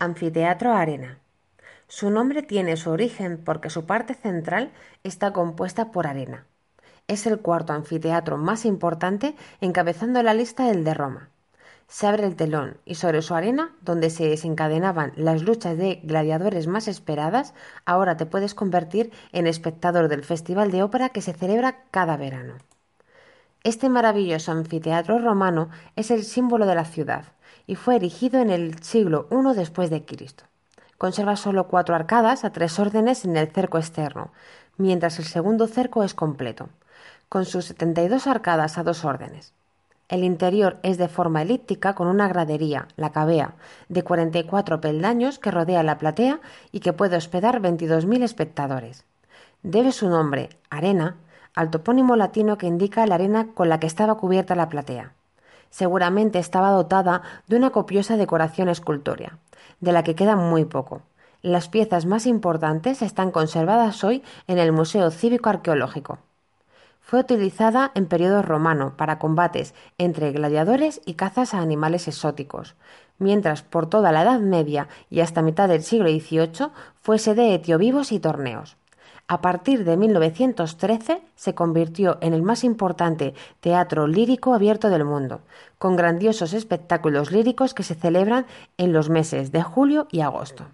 Anfiteatro Arena. Su nombre tiene su origen porque su parte central está compuesta por arena. Es el cuarto anfiteatro más importante, encabezando la lista el de Roma. Se abre el telón y sobre su arena, donde se desencadenaban las luchas de gladiadores más esperadas, ahora te puedes convertir en espectador del Festival de Ópera que se celebra cada verano. Este maravilloso anfiteatro romano es el símbolo de la ciudad y fue erigido en el siglo I después de Cristo. Conserva solo cuatro arcadas a tres órdenes en el cerco externo, mientras el segundo cerco es completo, con sus 72 arcadas a dos órdenes. El interior es de forma elíptica con una gradería, la cavea, de 44 peldaños que rodea la platea y que puede hospedar 22.000 espectadores. Debe su nombre, arena, al topónimo latino que indica la arena con la que estaba cubierta la platea. Seguramente estaba dotada de una copiosa decoración escultórea, de la que queda muy poco. Las piezas más importantes están conservadas hoy en el Museo Cívico Arqueológico. Fue utilizada en periodo romano para combates entre gladiadores y cazas a animales exóticos, mientras por toda la Edad Media y hasta mitad del siglo XVIII fue sede de etiovivos y torneos. A partir de 1913 se convirtió en el más importante teatro lírico abierto del mundo, con grandiosos espectáculos líricos que se celebran en los meses de julio y agosto.